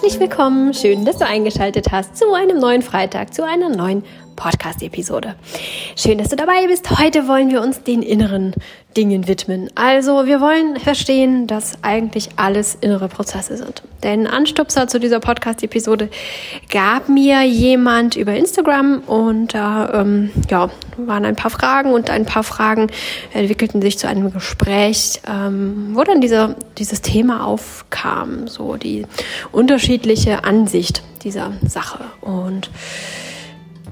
Herzlich willkommen, schön, dass du eingeschaltet hast zu einem neuen Freitag, zu einer neuen Podcast-Episode. Schön, dass du dabei bist. Heute wollen wir uns den inneren Dingen widmen. Also wir wollen verstehen, dass eigentlich alles innere Prozesse sind. Den Anstupser zu dieser Podcast-Episode gab mir jemand über Instagram und da ähm, ja, waren ein paar Fragen und ein paar Fragen entwickelten sich zu einem Gespräch, ähm, wo dann dieser, dieses Thema aufkam, so die unterschiedliche Ansicht dieser Sache. Und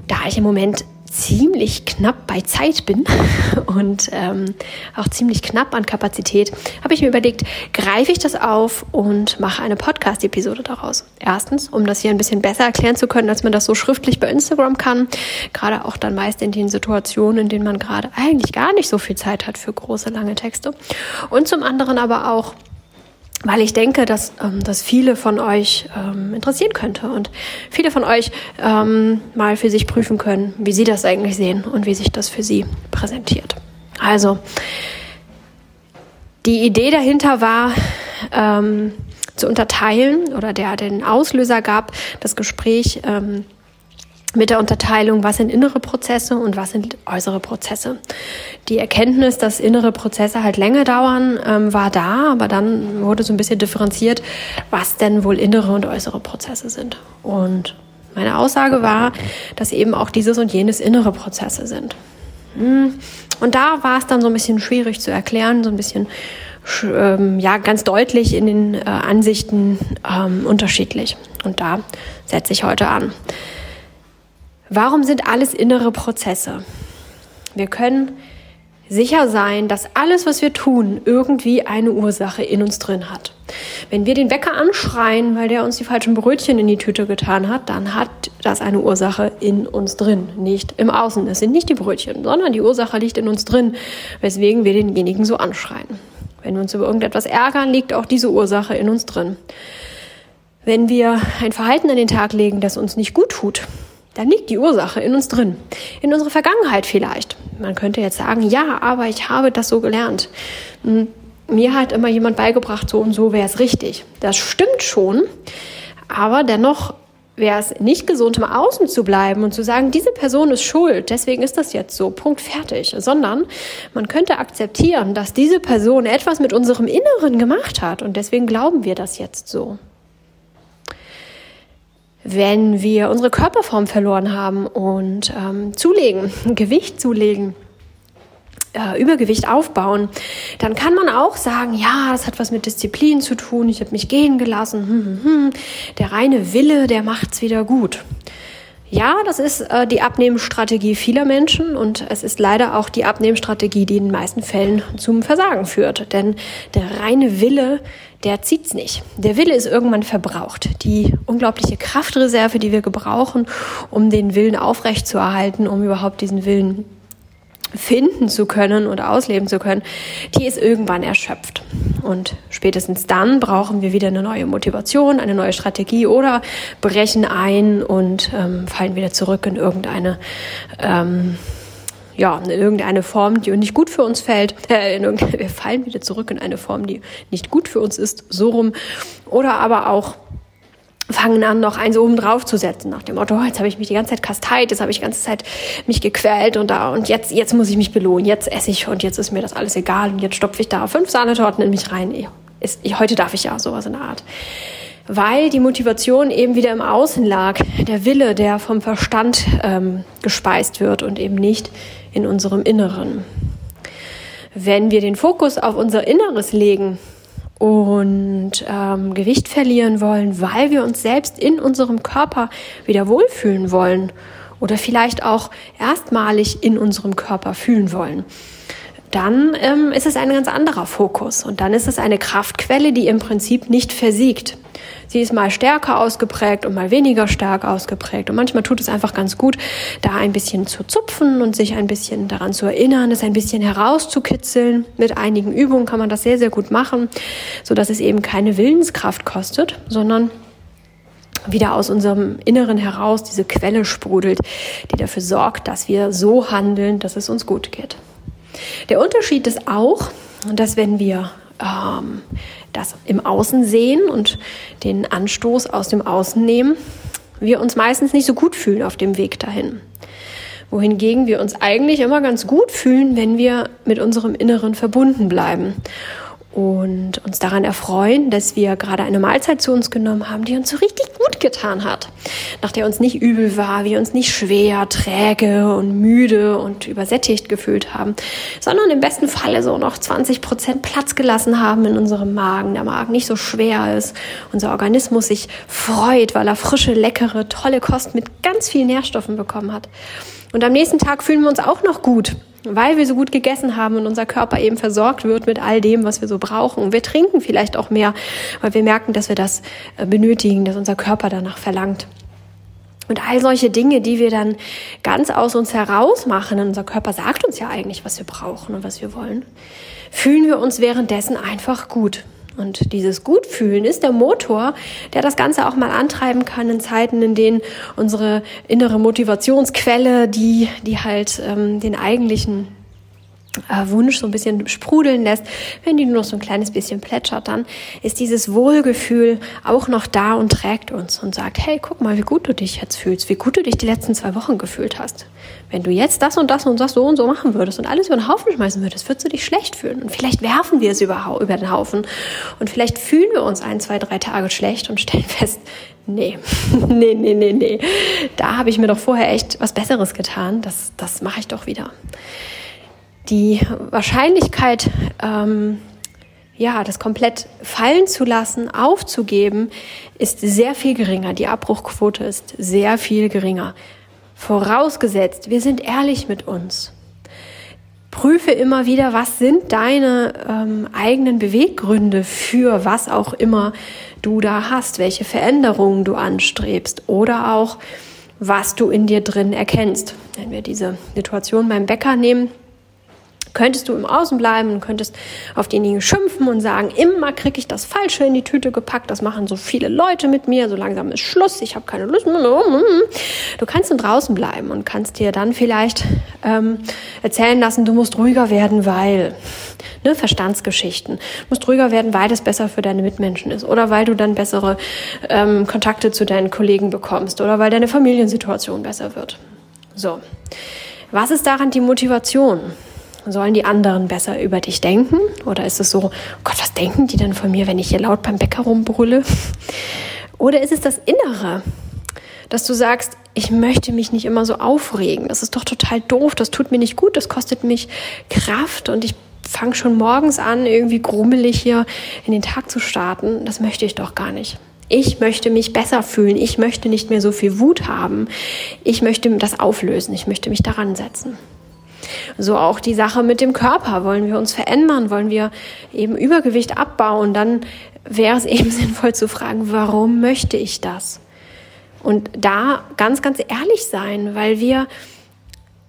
da ich im Moment ziemlich knapp bei Zeit bin und ähm, auch ziemlich knapp an Kapazität, habe ich mir überlegt, greife ich das auf und mache eine Podcast-Episode daraus. Erstens, um das hier ein bisschen besser erklären zu können, als man das so schriftlich bei Instagram kann. Gerade auch dann meist in den Situationen, in denen man gerade eigentlich gar nicht so viel Zeit hat für große, lange Texte. Und zum anderen aber auch, weil ich denke, dass ähm, das viele von euch ähm, interessieren könnte und viele von euch ähm, mal für sich prüfen können, wie sie das eigentlich sehen und wie sich das für sie präsentiert. Also die Idee dahinter war, ähm, zu unterteilen oder der den Auslöser gab, das Gespräch ähm, mit der Unterteilung, was sind innere Prozesse und was sind äußere Prozesse. Die Erkenntnis, dass innere Prozesse halt länger dauern, ähm, war da, aber dann wurde so ein bisschen differenziert, was denn wohl innere und äußere Prozesse sind. Und meine Aussage war, dass eben auch dieses und jenes innere Prozesse sind. Hm. Und da war es dann so ein bisschen schwierig zu erklären, so ein bisschen ähm, ja ganz deutlich in den äh, Ansichten ähm, unterschiedlich. Und da setze ich heute an. Warum sind alles innere Prozesse? Wir können sicher sein, dass alles, was wir tun, irgendwie eine Ursache in uns drin hat. Wenn wir den Wecker anschreien, weil der uns die falschen Brötchen in die Tüte getan hat, dann hat das eine Ursache in uns drin, nicht im Außen. Es sind nicht die Brötchen, sondern die Ursache liegt in uns drin, weswegen wir denjenigen so anschreien. Wenn wir uns über irgendetwas ärgern, liegt auch diese Ursache in uns drin. Wenn wir ein Verhalten an den Tag legen, das uns nicht gut tut, dann liegt die Ursache in uns drin. In unserer Vergangenheit vielleicht. Man könnte jetzt sagen, ja, aber ich habe das so gelernt. Hm, mir hat immer jemand beigebracht, so und so wäre es richtig. Das stimmt schon, aber dennoch wäre es nicht gesund, im Außen zu bleiben und zu sagen, diese Person ist schuld, deswegen ist das jetzt so, Punkt fertig, sondern man könnte akzeptieren, dass diese Person etwas mit unserem Inneren gemacht hat und deswegen glauben wir das jetzt so wenn wir unsere Körperform verloren haben und ähm, zulegen, Gewicht zulegen, äh, Übergewicht aufbauen, dann kann man auch sagen, ja, das hat was mit Disziplin zu tun, ich habe mich gehen gelassen, hm, hm, hm. der reine Wille, der macht's wieder gut. Ja, das ist äh, die Abnehmensstrategie vieler Menschen und es ist leider auch die Abnehmensstrategie, die in den meisten Fällen zum Versagen führt. Denn der reine Wille, der zieht's nicht. Der Wille ist irgendwann verbraucht. Die unglaubliche Kraftreserve, die wir gebrauchen, um den Willen aufrechtzuerhalten, um überhaupt diesen Willen finden zu können oder ausleben zu können, die ist irgendwann erschöpft. Und spätestens dann brauchen wir wieder eine neue Motivation, eine neue Strategie oder brechen ein und ähm, fallen wieder zurück in irgendeine ähm, ja, in irgendeine Form, die nicht gut für uns fällt. Äh, wir fallen wieder zurück in eine Form, die nicht gut für uns ist, so rum. Oder aber auch fangen an, noch eins oben drauf zu setzen, nach dem Motto, oh, jetzt habe ich mich die ganze Zeit kasteit, jetzt habe ich die ganze Zeit mich gequält und da und jetzt, jetzt muss ich mich belohnen, jetzt esse ich und jetzt ist mir das alles egal und jetzt stopfe ich da fünf Sahnetorten in mich rein. Ist, heute darf ich ja sowas in der Art. Weil die Motivation eben wieder im Außen lag, der Wille, der vom Verstand ähm, gespeist wird und eben nicht in unserem Inneren. Wenn wir den Fokus auf unser Inneres legen, und ähm, Gewicht verlieren wollen, weil wir uns selbst in unserem Körper wieder wohlfühlen wollen oder vielleicht auch erstmalig in unserem Körper fühlen wollen, dann ähm, ist es ein ganz anderer Fokus und dann ist es eine Kraftquelle, die im Prinzip nicht versiegt. Sie ist mal stärker ausgeprägt und mal weniger stark ausgeprägt. Und manchmal tut es einfach ganz gut, da ein bisschen zu zupfen und sich ein bisschen daran zu erinnern, es ein bisschen herauszukitzeln. Mit einigen Übungen kann man das sehr, sehr gut machen, so dass es eben keine Willenskraft kostet, sondern wieder aus unserem Inneren heraus diese Quelle sprudelt, die dafür sorgt, dass wir so handeln, dass es uns gut geht. Der Unterschied ist auch, dass wenn wir ähm, das im Außen sehen und den Anstoß aus dem Außen nehmen, wir uns meistens nicht so gut fühlen auf dem Weg dahin. Wohingegen wir uns eigentlich immer ganz gut fühlen, wenn wir mit unserem Inneren verbunden bleiben und uns daran erfreuen, dass wir gerade eine Mahlzeit zu uns genommen haben, die uns so richtig gut getan hat, nach der uns nicht übel war, wir uns nicht schwer, träge und müde und übersättigt gefühlt haben, sondern im besten Falle so noch 20 Prozent Platz gelassen haben in unserem Magen, der Magen nicht so schwer ist, unser Organismus sich freut, weil er frische, leckere, tolle Kost mit ganz vielen Nährstoffen bekommen hat. Und am nächsten Tag fühlen wir uns auch noch gut weil wir so gut gegessen haben und unser Körper eben versorgt wird mit all dem, was wir so brauchen. Wir trinken vielleicht auch mehr, weil wir merken, dass wir das äh, benötigen, dass unser Körper danach verlangt. Und all solche Dinge, die wir dann ganz aus uns heraus machen, unser Körper sagt uns ja eigentlich, was wir brauchen und was wir wollen, fühlen wir uns währenddessen einfach gut. Und dieses Gutfühlen ist der Motor, der das Ganze auch mal antreiben kann in Zeiten, in denen unsere innere Motivationsquelle, die, die halt ähm, den eigentlichen Wunsch so ein bisschen sprudeln lässt, wenn die nur noch so ein kleines bisschen plätschert, dann ist dieses Wohlgefühl auch noch da und trägt uns und sagt, hey, guck mal, wie gut du dich jetzt fühlst, wie gut du dich die letzten zwei Wochen gefühlt hast. Wenn du jetzt das und das und das so und so machen würdest und alles über den Haufen schmeißen würdest, würdest du dich schlecht fühlen. Und vielleicht werfen wir es über, über den Haufen und vielleicht fühlen wir uns ein, zwei, drei Tage schlecht und stellen fest, nee, nee, nee, nee, nee. Da habe ich mir doch vorher echt was Besseres getan. Das, das mache ich doch wieder die Wahrscheinlichkeit, ähm, ja, das komplett fallen zu lassen, aufzugeben, ist sehr viel geringer. Die Abbruchquote ist sehr viel geringer. Vorausgesetzt, wir sind ehrlich mit uns. Prüfe immer wieder, was sind deine ähm, eigenen Beweggründe für was auch immer du da hast, welche Veränderungen du anstrebst oder auch, was du in dir drin erkennst. Wenn wir diese Situation beim Bäcker nehmen, könntest du im Außen bleiben und könntest auf denjenigen schimpfen und sagen, immer kriege ich das Falsche in die Tüte gepackt, das machen so viele Leute mit mir, so langsam ist Schluss, ich habe keine Lust. Du kannst dann draußen bleiben und kannst dir dann vielleicht ähm, erzählen lassen, du musst ruhiger werden, weil ne, Verstandsgeschichten, du musst ruhiger werden, weil das besser für deine Mitmenschen ist oder weil du dann bessere ähm, Kontakte zu deinen Kollegen bekommst oder weil deine Familiensituation besser wird. So. Was ist daran die Motivation? Sollen die anderen besser über dich denken? Oder ist es so, oh Gott, was denken die denn von mir, wenn ich hier laut beim Bäcker rumbrülle? Oder ist es das Innere, dass du sagst, ich möchte mich nicht immer so aufregen. Das ist doch total doof, das tut mir nicht gut, das kostet mich Kraft und ich fange schon morgens an, irgendwie grummelig hier in den Tag zu starten. Das möchte ich doch gar nicht. Ich möchte mich besser fühlen. Ich möchte nicht mehr so viel Wut haben. Ich möchte das auflösen. Ich möchte mich daran setzen. So auch die Sache mit dem Körper. Wollen wir uns verändern? Wollen wir eben Übergewicht abbauen? Dann wäre es eben sinnvoll zu fragen, warum möchte ich das? Und da ganz, ganz ehrlich sein, weil wir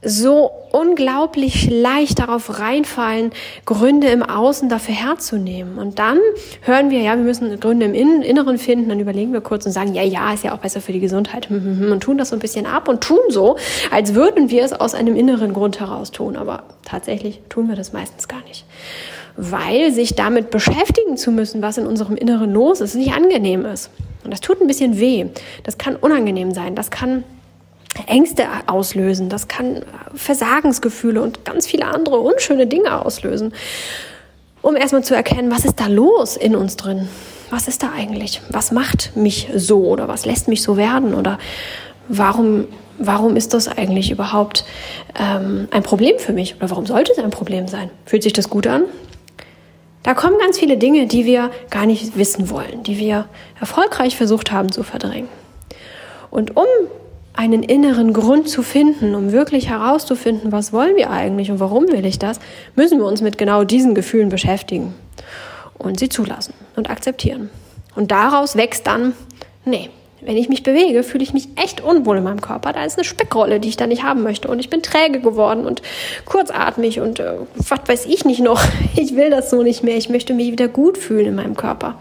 so unglaublich leicht darauf reinfallen, Gründe im Außen dafür herzunehmen. Und dann hören wir, ja, wir müssen Gründe im Inneren finden, dann überlegen wir kurz und sagen, ja, ja, ist ja auch besser für die Gesundheit hm, hm, hm, und tun das so ein bisschen ab und tun so, als würden wir es aus einem inneren Grund heraus tun. Aber tatsächlich tun wir das meistens gar nicht. Weil sich damit beschäftigen zu müssen, was in unserem Inneren los ist, nicht angenehm ist. Und das tut ein bisschen weh. Das kann unangenehm sein. Das kann Ängste auslösen, das kann Versagensgefühle und ganz viele andere unschöne Dinge auslösen, um erstmal zu erkennen, was ist da los in uns drin? Was ist da eigentlich? Was macht mich so oder was lässt mich so werden oder warum, warum ist das eigentlich überhaupt ähm, ein Problem für mich oder warum sollte es ein Problem sein? Fühlt sich das gut an? Da kommen ganz viele Dinge, die wir gar nicht wissen wollen, die wir erfolgreich versucht haben zu verdrängen. Und um einen inneren Grund zu finden, um wirklich herauszufinden, was wollen wir eigentlich und warum will ich das, müssen wir uns mit genau diesen Gefühlen beschäftigen und sie zulassen und akzeptieren. Und daraus wächst dann, nee, wenn ich mich bewege, fühle ich mich echt unwohl in meinem Körper. Da ist eine Speckrolle, die ich da nicht haben möchte. Und ich bin träge geworden und kurzatmig und äh, was weiß ich nicht noch. Ich will das so nicht mehr. Ich möchte mich wieder gut fühlen in meinem Körper.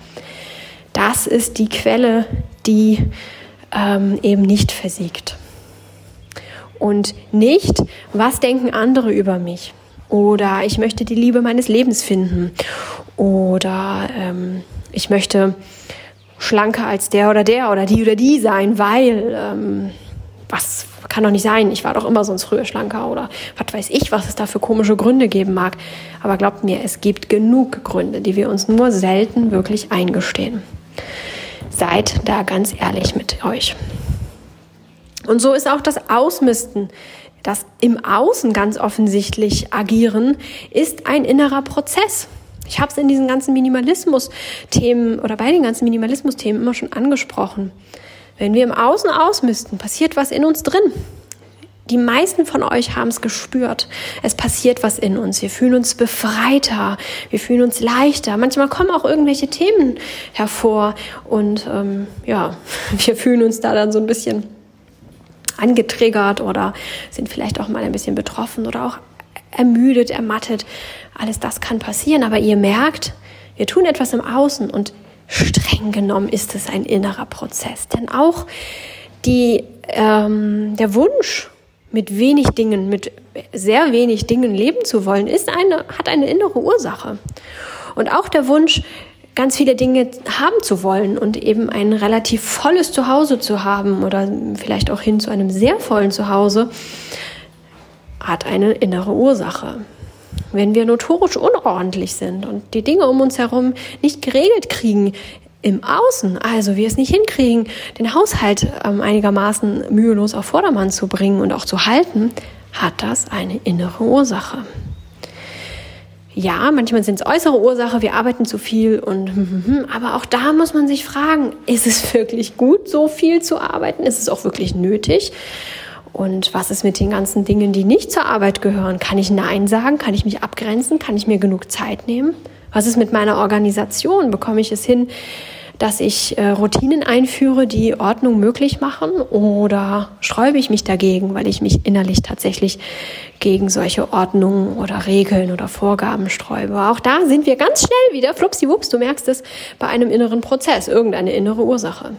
Das ist die Quelle, die ähm, eben nicht versiegt. Und nicht, was denken andere über mich? Oder ich möchte die Liebe meines Lebens finden. Oder ähm, ich möchte schlanker als der oder der oder die oder die sein, weil ähm, was kann doch nicht sein, ich war doch immer sonst früher schlanker oder was weiß ich, was es da für komische Gründe geben mag. Aber glaubt mir, es gibt genug Gründe, die wir uns nur selten wirklich eingestehen. Seid da ganz ehrlich mit euch. Und so ist auch das Ausmisten, das im Außen ganz offensichtlich agieren, ist ein innerer Prozess. Ich habe es in diesen ganzen Minimalismus-Themen oder bei den ganzen Minimalismus-Themen immer schon angesprochen. Wenn wir im Außen ausmisten, passiert was in uns drin. Die meisten von euch haben es gespürt. Es passiert was in uns. Wir fühlen uns befreiter, wir fühlen uns leichter. Manchmal kommen auch irgendwelche Themen hervor und ähm, ja, wir fühlen uns da dann so ein bisschen angetriggert oder sind vielleicht auch mal ein bisschen betroffen oder auch ermüdet, ermattet. Alles das kann passieren, aber ihr merkt, wir tun etwas im Außen und streng genommen ist es ein innerer Prozess. Denn auch die, ähm, der Wunsch, mit wenig Dingen, mit sehr wenig Dingen leben zu wollen, ist eine, hat eine innere Ursache. Und auch der Wunsch, ganz viele Dinge haben zu wollen und eben ein relativ volles Zuhause zu haben oder vielleicht auch hin zu einem sehr vollen Zuhause, hat eine innere Ursache. Wenn wir notorisch unordentlich sind und die Dinge um uns herum nicht geregelt kriegen, im Außen, also wir es nicht hinkriegen, den Haushalt ähm, einigermaßen mühelos auf Vordermann zu bringen und auch zu halten, hat das eine innere Ursache. Ja, manchmal sind es äußere Ursachen, wir arbeiten zu viel und aber auch da muss man sich fragen, ist es wirklich gut, so viel zu arbeiten? Ist es auch wirklich nötig? Und was ist mit den ganzen Dingen, die nicht zur Arbeit gehören? Kann ich Nein sagen? Kann ich mich abgrenzen? Kann ich mir genug Zeit nehmen? Was ist mit meiner Organisation? Bekomme ich es hin, dass ich äh, Routinen einführe, die Ordnung möglich machen? Oder sträube ich mich dagegen, weil ich mich innerlich tatsächlich gegen solche Ordnungen oder Regeln oder Vorgaben sträube? Auch da sind wir ganz schnell wieder, flupsiwups, du merkst es, bei einem inneren Prozess, irgendeine innere Ursache.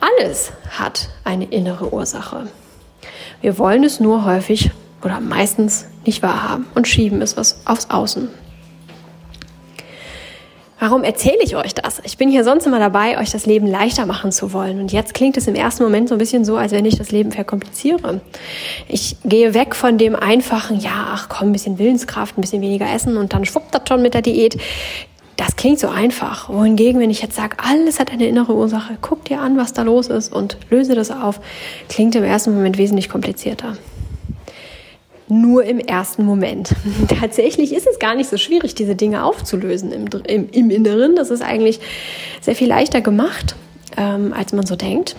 Alles hat eine innere Ursache. Wir wollen es nur häufig oder meistens nicht wahrhaben und schieben es was aufs Außen. Warum erzähle ich euch das? Ich bin hier sonst immer dabei, euch das Leben leichter machen zu wollen. Und jetzt klingt es im ersten Moment so ein bisschen so, als wenn ich das Leben verkompliziere. Ich gehe weg von dem einfachen, ja, ach komm, ein bisschen Willenskraft, ein bisschen weniger essen und dann schwuppt das schon mit der Diät. Das klingt so einfach. Wohingegen, wenn ich jetzt sage, alles hat eine innere Ursache, guck dir an, was da los ist und löse das auf, klingt im ersten Moment wesentlich komplizierter. Nur im ersten Moment. Tatsächlich ist es gar nicht so schwierig, diese Dinge aufzulösen im, im, im Inneren. Das ist eigentlich sehr viel leichter gemacht, ähm, als man so denkt.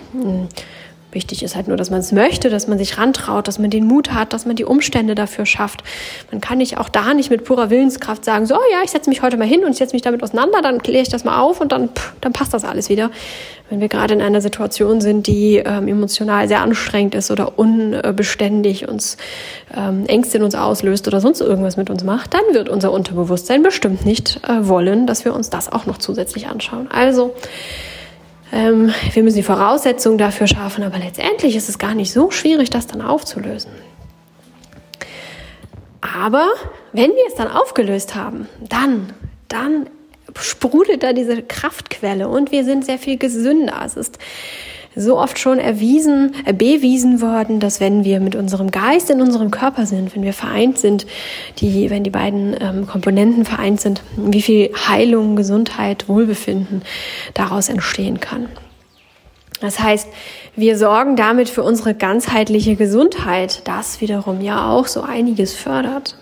Wichtig ist halt nur, dass man es möchte, dass man sich rantraut, dass man den Mut hat, dass man die Umstände dafür schafft. Man kann nicht auch da nicht mit purer Willenskraft sagen, so ja, ich setze mich heute mal hin und setze mich damit auseinander, dann kläre ich das mal auf und dann, pff, dann passt das alles wieder. Wenn wir gerade in einer Situation sind, die ähm, emotional sehr anstrengend ist oder unbeständig uns ähm, Ängste in uns auslöst oder sonst irgendwas mit uns macht, dann wird unser Unterbewusstsein bestimmt nicht äh, wollen, dass wir uns das auch noch zusätzlich anschauen. Also ähm, wir müssen die Voraussetzungen dafür schaffen, aber letztendlich ist es gar nicht so schwierig, das dann aufzulösen. Aber wenn wir es dann aufgelöst haben, dann, dann sprudelt da diese Kraftquelle und wir sind sehr viel gesünder. Es ist so oft schon erwiesen, äh, bewiesen worden, dass wenn wir mit unserem Geist in unserem Körper sind, wenn wir vereint sind, die, wenn die beiden ähm, Komponenten vereint sind, wie viel Heilung, Gesundheit, Wohlbefinden daraus entstehen kann. Das heißt, wir sorgen damit für unsere ganzheitliche Gesundheit, das wiederum ja auch so einiges fördert.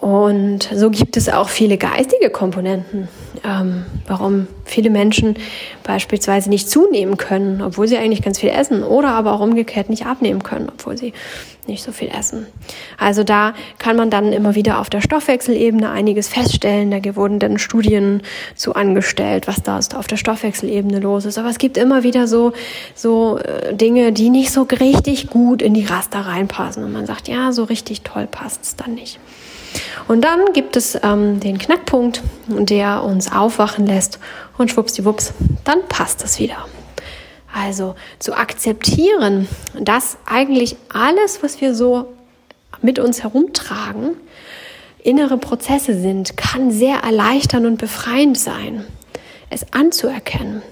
Und so gibt es auch viele geistige Komponenten, ähm, warum viele Menschen beispielsweise nicht zunehmen können, obwohl sie eigentlich ganz viel essen, oder aber auch umgekehrt nicht abnehmen können, obwohl sie nicht so viel essen. Also da kann man dann immer wieder auf der Stoffwechselebene einiges feststellen. Da wurden dann Studien zu angestellt, was da auf der Stoffwechselebene los ist. Aber es gibt immer wieder so, so äh, Dinge, die nicht so richtig gut in die Raster reinpassen. Und man sagt, ja, so richtig toll passt es dann nicht. Und dann gibt es ähm, den Knackpunkt, der uns aufwachen lässt und schwuppsdiwupps, dann passt es wieder. Also zu akzeptieren, dass eigentlich alles, was wir so mit uns herumtragen, innere Prozesse sind, kann sehr erleichternd und befreiend sein, es anzuerkennen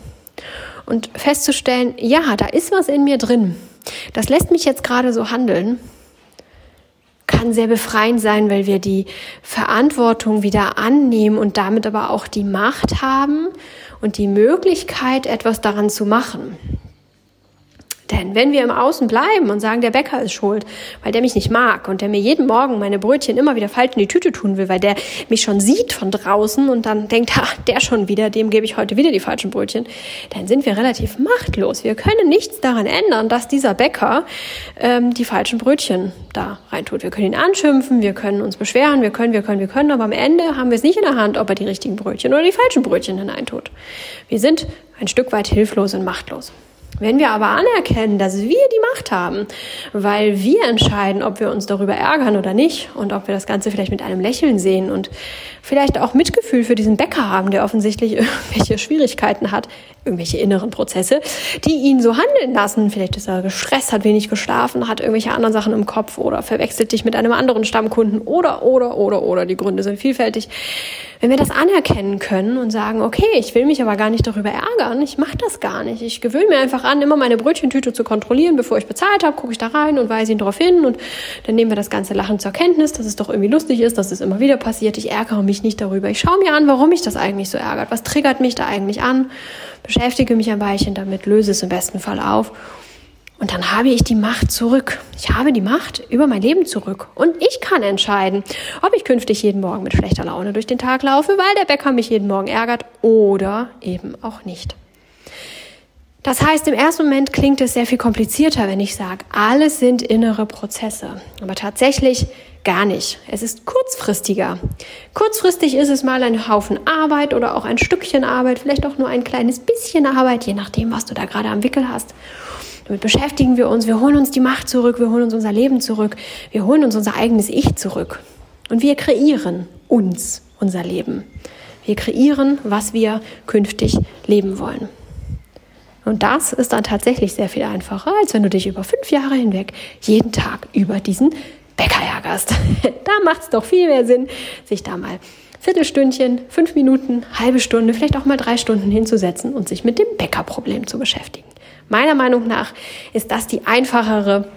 und festzustellen, ja, da ist was in mir drin. Das lässt mich jetzt gerade so handeln kann sehr befreiend sein, weil wir die Verantwortung wieder annehmen und damit aber auch die Macht haben und die Möglichkeit, etwas daran zu machen. Denn wenn wir im Außen bleiben und sagen, der Bäcker ist schuld, weil der mich nicht mag und der mir jeden Morgen meine Brötchen immer wieder falsch in die Tüte tun will, weil der mich schon sieht von draußen und dann denkt, ha, der schon wieder, dem gebe ich heute wieder die falschen Brötchen, dann sind wir relativ machtlos. Wir können nichts daran ändern, dass dieser Bäcker ähm, die falschen Brötchen da reintut. Wir können ihn anschimpfen, wir können uns beschweren, wir können, wir können, wir können, aber am Ende haben wir es nicht in der Hand, ob er die richtigen Brötchen oder die falschen Brötchen hineintut. Wir sind ein Stück weit hilflos und machtlos. Wenn wir aber anerkennen, dass wir die Macht haben, weil wir entscheiden, ob wir uns darüber ärgern oder nicht und ob wir das Ganze vielleicht mit einem Lächeln sehen und vielleicht auch Mitgefühl für diesen Bäcker haben, der offensichtlich irgendwelche Schwierigkeiten hat, irgendwelche inneren Prozesse, die ihn so handeln lassen. Vielleicht ist er gestresst, hat wenig geschlafen, hat irgendwelche anderen Sachen im Kopf oder verwechselt dich mit einem anderen Stammkunden oder, oder, oder, oder. Die Gründe sind vielfältig. Wenn wir das anerkennen können und sagen, okay, ich will mich aber gar nicht darüber ärgern, ich mache das gar nicht. Ich gewöhne mir einfach an, immer meine Brötchentüte zu kontrollieren, bevor ich bezahlt habe, gucke ich da rein und weise ihn darauf hin und dann nehmen wir das ganze Lachen zur Kenntnis, dass es doch irgendwie lustig ist, dass es immer wieder passiert. Ich ärgere mich nicht darüber. Ich schaue mir an, warum mich das eigentlich so ärgert. Was triggert mich da eigentlich an? Beschäftige mich ein Weilchen damit, löse es im besten Fall auf und dann habe ich die Macht zurück. Ich habe die Macht über mein Leben zurück. Und ich kann entscheiden, ob ich künftig jeden Morgen mit schlechter Laune durch den Tag laufe, weil der Bäcker mich jeden Morgen ärgert oder eben auch nicht. Das heißt, im ersten Moment klingt es sehr viel komplizierter, wenn ich sage, alles sind innere Prozesse. Aber tatsächlich gar nicht. Es ist kurzfristiger. Kurzfristig ist es mal ein Haufen Arbeit oder auch ein Stückchen Arbeit, vielleicht auch nur ein kleines bisschen Arbeit, je nachdem, was du da gerade am Wickel hast. Damit beschäftigen wir uns, wir holen uns die Macht zurück, wir holen uns unser Leben zurück, wir holen uns unser eigenes Ich zurück. Und wir kreieren uns unser Leben. Wir kreieren, was wir künftig leben wollen. Und das ist dann tatsächlich sehr viel einfacher, als wenn du dich über fünf Jahre hinweg jeden Tag über diesen Bäcker ärgerst. da macht es doch viel mehr Sinn, sich da mal Viertelstündchen, fünf Minuten, halbe Stunde, vielleicht auch mal drei Stunden hinzusetzen und sich mit dem Bäckerproblem zu beschäftigen. Meiner Meinung nach ist das die einfachere,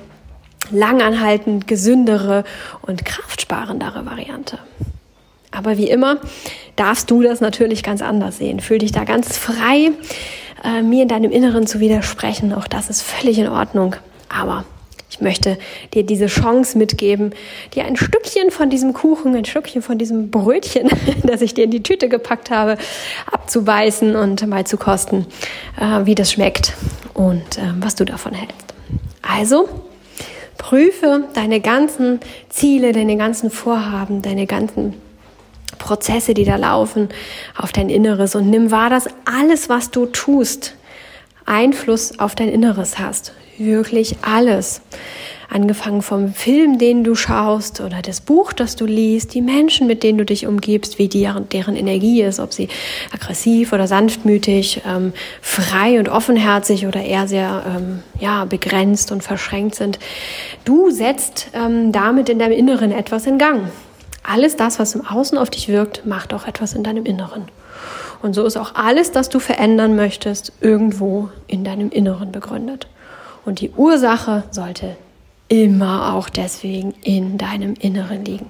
langanhaltend gesündere und kraftsparendere Variante. Aber wie immer darfst du das natürlich ganz anders sehen. Fühl dich da ganz frei, äh, mir in deinem Inneren zu widersprechen. Auch das ist völlig in Ordnung. Aber ich möchte dir diese Chance mitgeben, dir ein Stückchen von diesem Kuchen, ein Stückchen von diesem Brötchen, das ich dir in die Tüte gepackt habe, abzubeißen und mal zu kosten, äh, wie das schmeckt und äh, was du davon hältst. Also, prüfe deine ganzen Ziele, deine ganzen Vorhaben, deine ganzen Prozesse, die da laufen, auf dein Inneres und nimm wahr, dass alles, was du tust, Einfluss auf dein Inneres hast wirklich alles. Angefangen vom Film, den du schaust oder das Buch, das du liest, die Menschen, mit denen du dich umgibst, wie deren, deren Energie ist, ob sie aggressiv oder sanftmütig, ähm, frei und offenherzig oder eher sehr ähm, ja, begrenzt und verschränkt sind. Du setzt ähm, damit in deinem Inneren etwas in Gang. Alles das, was im Außen auf dich wirkt, macht auch etwas in deinem Inneren. Und so ist auch alles, das du verändern möchtest, irgendwo in deinem Inneren begründet. Und die Ursache sollte immer auch deswegen in deinem Inneren liegen.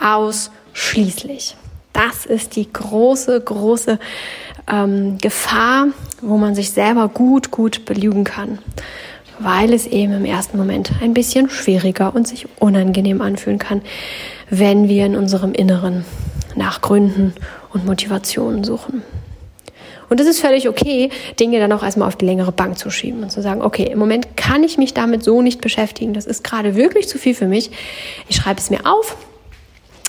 Ausschließlich. Das ist die große, große ähm, Gefahr, wo man sich selber gut, gut belügen kann, weil es eben im ersten Moment ein bisschen schwieriger und sich unangenehm anfühlen kann, wenn wir in unserem Inneren nach Gründen und Motivationen suchen. Und es ist völlig okay, Dinge dann auch erstmal auf die längere Bank zu schieben und zu sagen, okay, im Moment kann ich mich damit so nicht beschäftigen. Das ist gerade wirklich zu viel für mich. Ich schreibe es mir auf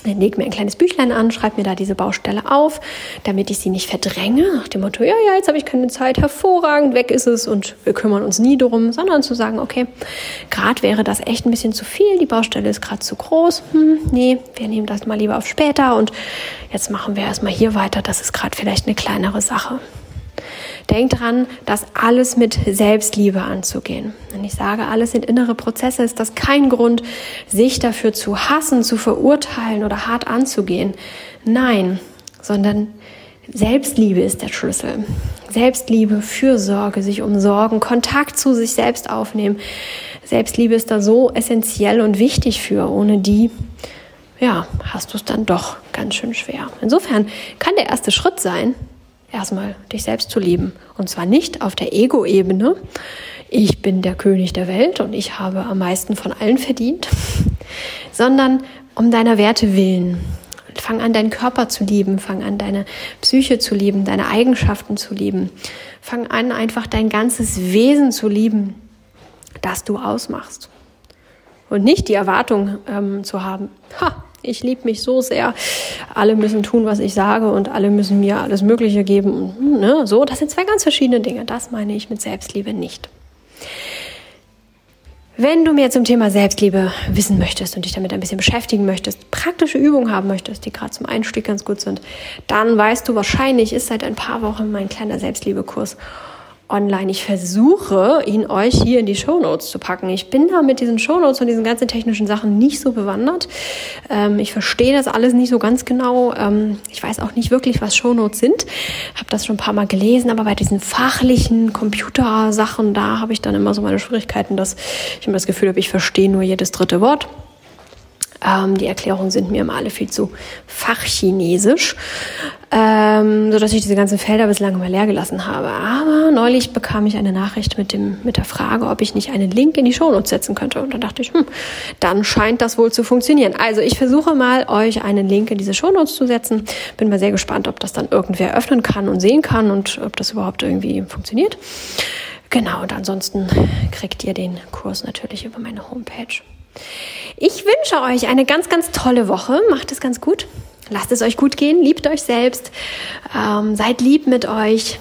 leg mir ein kleines Büchlein an, schreibe mir da diese Baustelle auf, damit ich sie nicht verdränge, nach dem Motto, ja, ja, jetzt habe ich keine Zeit, hervorragend, weg ist es und wir kümmern uns nie drum, sondern zu sagen, okay, gerade wäre das echt ein bisschen zu viel, die Baustelle ist gerade zu groß, hm, nee, wir nehmen das mal lieber auf später und jetzt machen wir erstmal hier weiter, das ist gerade vielleicht eine kleinere Sache. Denk dran, das alles mit Selbstliebe anzugehen. Wenn ich sage, alles sind innere Prozesse, ist das kein Grund, sich dafür zu hassen, zu verurteilen oder hart anzugehen. Nein, sondern Selbstliebe ist der Schlüssel. Selbstliebe, Fürsorge, sich umsorgen, Kontakt zu sich selbst aufnehmen. Selbstliebe ist da so essentiell und wichtig für. Ohne die, ja, hast du es dann doch ganz schön schwer. Insofern kann der erste Schritt sein, erstmal dich selbst zu lieben. Und zwar nicht auf der Ego-Ebene. Ich bin der König der Welt und ich habe am meisten von allen verdient, sondern um deiner Werte willen. Fang an, deinen Körper zu lieben, fang an, deine Psyche zu lieben, deine Eigenschaften zu lieben. Fang an, einfach dein ganzes Wesen zu lieben, das du ausmachst. Und nicht die Erwartung ähm, zu haben, ha, ich liebe mich so sehr, alle müssen tun, was ich sage und alle müssen mir alles Mögliche geben. Ne? So, das sind zwei ganz verschiedene Dinge. Das meine ich mit Selbstliebe nicht. Wenn du mehr zum Thema Selbstliebe wissen möchtest und dich damit ein bisschen beschäftigen möchtest, praktische Übungen haben möchtest, die gerade zum Einstieg ganz gut sind, dann weißt du wahrscheinlich, ist seit ein paar Wochen mein kleiner Selbstliebekurs online. Ich versuche, ihn euch hier in die Show Notes zu packen. Ich bin da mit diesen Show Notes und diesen ganzen technischen Sachen nicht so bewandert. Ähm, ich verstehe das alles nicht so ganz genau. Ähm, ich weiß auch nicht wirklich, was Show Notes sind. Habe das schon ein paar Mal gelesen, aber bei diesen fachlichen Computersachen, da habe ich dann immer so meine Schwierigkeiten, dass ich immer das Gefühl habe, ich verstehe nur jedes dritte Wort. Ähm, die Erklärungen sind mir immer alle viel zu fachchinesisch, ähm, so dass ich diese ganzen Felder bislang immer leer gelassen habe. Aber neulich bekam ich eine Nachricht mit dem mit der Frage, ob ich nicht einen Link in die Shownotes setzen könnte. Und dann dachte ich, hm, dann scheint das wohl zu funktionieren. Also ich versuche mal, euch einen Link in diese Shownotes zu setzen. Bin mal sehr gespannt, ob das dann irgendwer öffnen kann und sehen kann und ob das überhaupt irgendwie funktioniert. Genau, und ansonsten kriegt ihr den Kurs natürlich über meine Homepage. Ich wünsche euch eine ganz, ganz tolle Woche. Macht es ganz gut. Lasst es euch gut gehen. Liebt euch selbst. Ähm, seid lieb mit euch.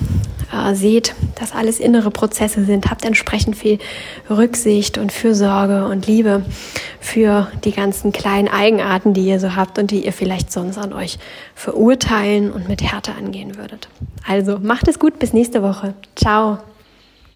Äh, seht, dass alles innere Prozesse sind. Habt entsprechend viel Rücksicht und Fürsorge und Liebe für die ganzen kleinen Eigenarten, die ihr so habt und die ihr vielleicht sonst an euch verurteilen und mit Härte angehen würdet. Also macht es gut. Bis nächste Woche. Ciao.